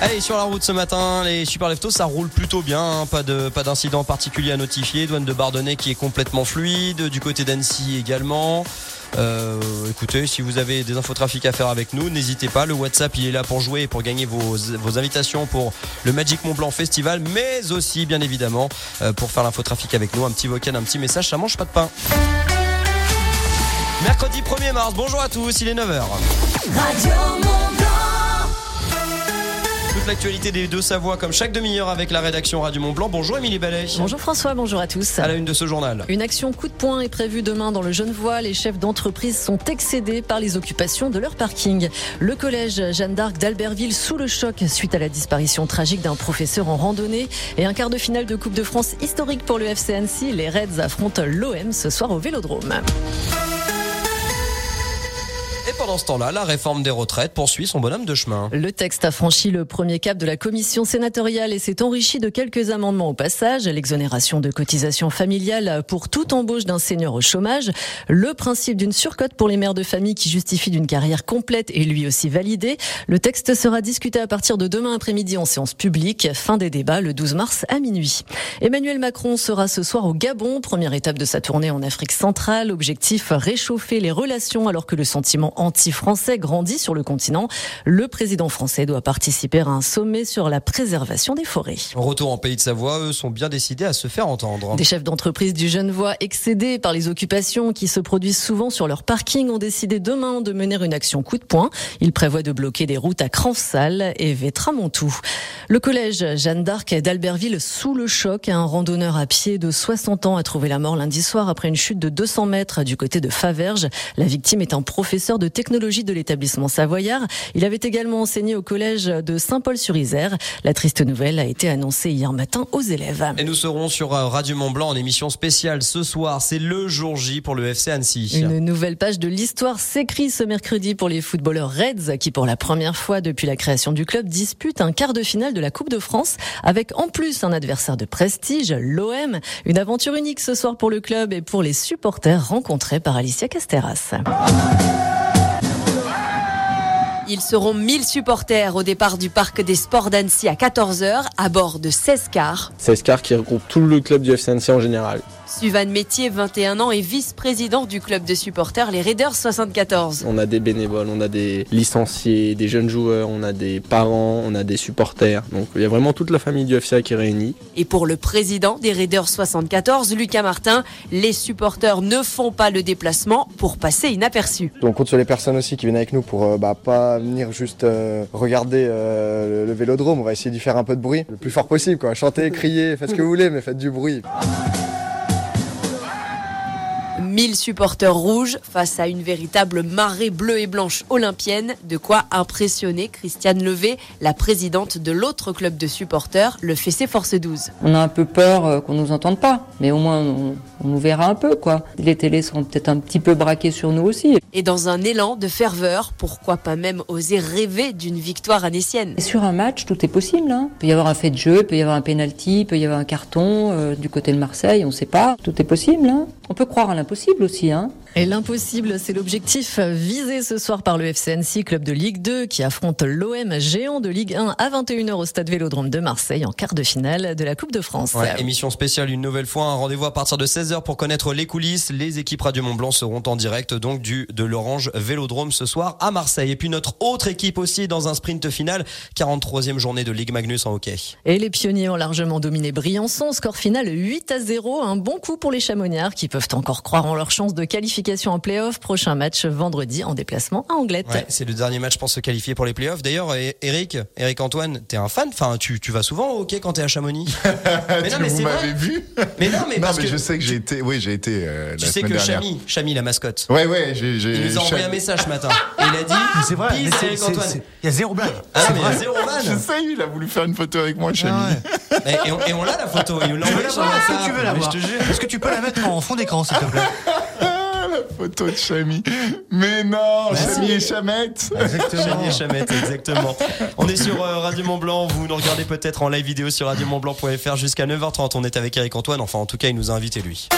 Allez, sur la route ce matin, les super leftos, ça roule plutôt bien. hein. Pas de pas d'incident particulier à notifier. Douane de Bardonnay qui est complètement fluide. Du côté d'Annecy également. Euh, écoutez, si vous avez des infotrafics à faire avec nous, n'hésitez pas. Le WhatsApp, il est là pour jouer et pour gagner vos, invitations pour le Magic Mont Blanc Festival, mais aussi, bien évidemment, euh, pour faire l'infotrafic avec nous. Un petit vocal, un petit message, ça mange pas de pain. Mercredi 1er mars, bonjour à tous, il est 9h. Toute l'actualité des deux Savoies comme chaque demi-heure avec la rédaction Radio Mont Blanc. Bonjour Émilie Ballet. Bonjour François, bonjour à tous. À la une de ce journal. Une action coup de poing est prévue demain dans le Genevois. Les chefs d'entreprise sont excédés par les occupations de leur parking. Le collège Jeanne d'Arc d'Albertville sous le choc suite à la disparition tragique d'un professeur en randonnée et un quart de finale de Coupe de France historique pour le FC Annecy. Les Reds affrontent l'OM ce soir au Vélodrome. Et pendant ce temps-là, la réforme des retraites poursuit son bonhomme de chemin. Le texte a franchi le premier cap de la commission sénatoriale et s'est enrichi de quelques amendements au passage. L'exonération de cotisations familiales pour toute embauche d'un senior au chômage. Le principe d'une surcote pour les mères de famille qui justifient d'une carrière complète est lui aussi validé. Le texte sera discuté à partir de demain après-midi en séance publique. Fin des débats le 12 mars à minuit. Emmanuel Macron sera ce soir au Gabon. Première étape de sa tournée en Afrique centrale. Objectif réchauffer les relations alors que le sentiment anti-français grandit sur le continent. Le président français doit participer à un sommet sur la préservation des forêts. Retour en pays de Savoie, eux sont bien décidés à se faire entendre. Des chefs d'entreprise du Genevois, excédés par les occupations qui se produisent souvent sur leur parking, ont décidé demain de mener une action coup de poing. Ils prévoient de bloquer des routes à Cranfsal et Vétramontou. Le collège Jeanne d'Arc d'Albertville sous le choc. Un randonneur à pied de 60 ans a trouvé la mort lundi soir après une chute de 200 mètres du côté de Faverges. La victime est un professeur de technologie de l'établissement savoyard. Il avait également enseigné au collège de Saint-Paul-sur-Isère. La triste nouvelle a été annoncée hier matin aux élèves. Et nous serons sur euh, Radio Mont Blanc en émission spéciale ce soir. C'est le jour J pour le FC Annecy. Une nouvelle page de l'histoire s'écrit ce mercredi pour les footballeurs Reds qui, pour la première fois depuis la création du club, disputent un quart de finale de la Coupe de France avec en plus un adversaire de prestige, l'OM. Une aventure unique ce soir pour le club et pour les supporters rencontrés par Alicia Casteras. Ils seront 1000 supporters au départ du parc des sports d'Annecy à 14h à bord de 16 cars. 16 cars qui regroupe tout le club du FCNC en général. Suvan Métier, 21 ans, est vice-président du club de supporters les Raiders 74. On a des bénévoles, on a des licenciés, des jeunes joueurs, on a des parents, on a des supporters. Donc il y a vraiment toute la famille du FCA qui est réunie. Et pour le président des Raiders 74, Lucas Martin, les supporters ne font pas le déplacement pour passer inaperçus. On compte sur les personnes aussi qui viennent avec nous pour euh, bah, pas venir juste euh, regarder euh, le, vélodrome. On va essayer d'y faire un peu de bruit, le plus fort possible. Quoi. Chantez, criez, faites ce que vous voulez, mais faites du bruit. 1000 supporters rouges face à une véritable marée bleue et blanche olympienne, de quoi impressionner Christiane Levé, la présidente de l'autre club de supporters, le Fessé Force 12. On a un peu peur euh, qu'on nous entende pas, mais au moins on, on nous verra un peu quoi. Les télés seront peut-être un petit peu braquées sur nous aussi. Et dans un élan de ferveur, pourquoi pas même oser rêver d'une victoire anécienne Et sur un match, tout est possible. Hein. Il peut y avoir un fait de jeu, il peut y avoir un penalty, il peut y avoir un carton euh, du côté de Marseille, on sait pas. Tout est possible. Hein. On peut croire à l'impossible aussi. Hein. Et l'impossible, c'est l'objectif visé ce soir par le FCNC, club de Ligue 2, qui affronte l'OM géant de Ligue 1 à 21h au stade Vélodrome de Marseille en quart de finale de la Coupe de France. Ouais, émission spéciale une nouvelle fois, un rendez-vous à partir de 16h pour connaître les coulisses. Les équipes Radio Mont Blanc seront en direct donc du de l'Orange Vélodrome ce soir à Marseille. Et puis notre autre équipe aussi dans un sprint final, 43e journée de Ligue Magnus en hockey. Et les pionniers ont largement dominé Briançon, score final 8 à 0, un bon coup pour les Chamonniards qui peuvent encore croire en leur chance de qualification en playoff. Prochain match vendredi en déplacement à Anglette. Ouais, c'est le dernier match pour se qualifier pour les playoffs. D'ailleurs, Eric, Eric Antoine, t'es un fan? Enfin, tu, tu vas souvent au hockey quand t'es à Chamonix? mais non, mais c'est vous vrai. m'avez vu Mais non, mais non, parce mais que je sais que j'ai été. Oui, j'ai été. euh, la tu sais que. Chami, Chami, la mascotte. Ouais, ouais, j'ai. j'ai- Il nous a envoyé Chami- un message ce matin. Et il a dit. C'est vrai, Eric c'est- Antoine. c'est- il y a zéro blague. Ah, C'est mais vrai. zéro man. Je sais, il a voulu faire une photo avec moi, Chami. Ah ouais. Et, et on, et on l'a la photo. Il l'a Tu veux envoyé la sur voir Est-ce WhatsApp. que tu veux la voir. Est-ce que tu peux la mettre en fond d'écran, s'il te plaît? Ah, la photo de Chami. Mais non, Merci. Chami et Chamette. Chami et Chamette, exactement. On est sur euh, Radio Mont Blanc. Vous nous regardez peut-être en live vidéo sur radiomontblanc.fr jusqu'à 9h30. On est avec Eric Antoine. Enfin, en tout cas, il nous a invité lui.